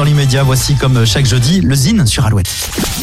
dans l'immédiat, voici comme chaque jeudi le Zine sur Alouette.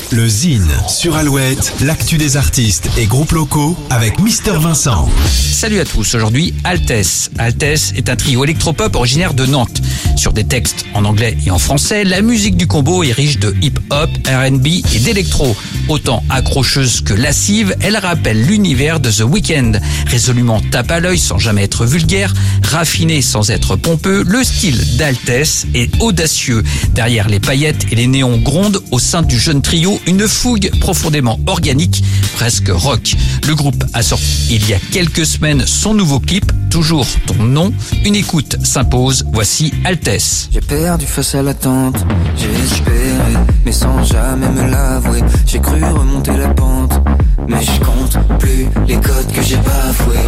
Le Zine sur Alouette, l'actu des artistes et groupes locaux avec Mister Vincent. Salut à tous, aujourd'hui Altesse. Altesse est un trio électropop originaire de Nantes. Sur des textes en anglais et en français, la musique du combo est riche de hip-hop, R&B et d'électro. Autant accrocheuse que lascive, elle rappelle l'univers de The Weeknd. Résolument tape à l'œil sans jamais être vulgaire, raffiné sans être pompeux, le style d'Altesse est audacieux. Derrière les paillettes et les néons grondent au sein du jeune trio une fougue profondément organique, presque rock. Le groupe a sorti il y a quelques semaines son nouveau clip, toujours ton nom. Une écoute s'impose, voici Altesse. J'ai perdu face à l'attente, j'ai espéré, mais sans jamais me l'avouer. J'ai cru remonter la pente, mais je compte plus les codes que j'ai bafoués.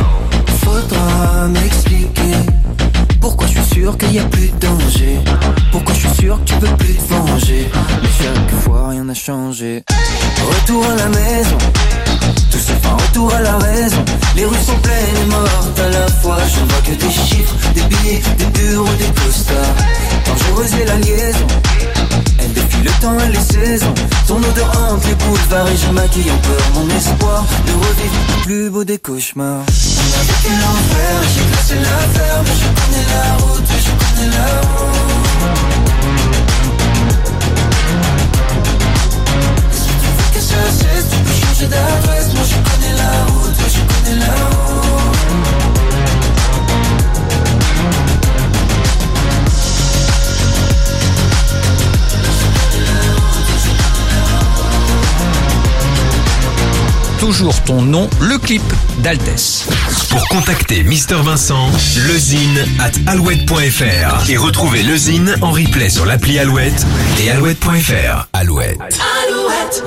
Faudra m'expliquer pourquoi je suis sûr qu'il y a plus de danger. Pourquoi je suis sûr que tu peux plus Retour à la maison, tout se fait un retour à la raison. Les rues sont pleines et mortes à la fois. Je vois que des chiffres, des billets, des bureaux, des costards. Dangereuse est la liaison. Elle défie le temps et les saisons. Ton odeur hante les boulevards et je maquille en peur mon espoir de revivre le plus beau des cauchemars. Toujours ton nom, le clip d'Altesse. Pour contacter Mister Vincent, lezine at alouette.fr et retrouver lezine en replay sur l'appli Alouette et alouette.fr. Alouette. Alouette,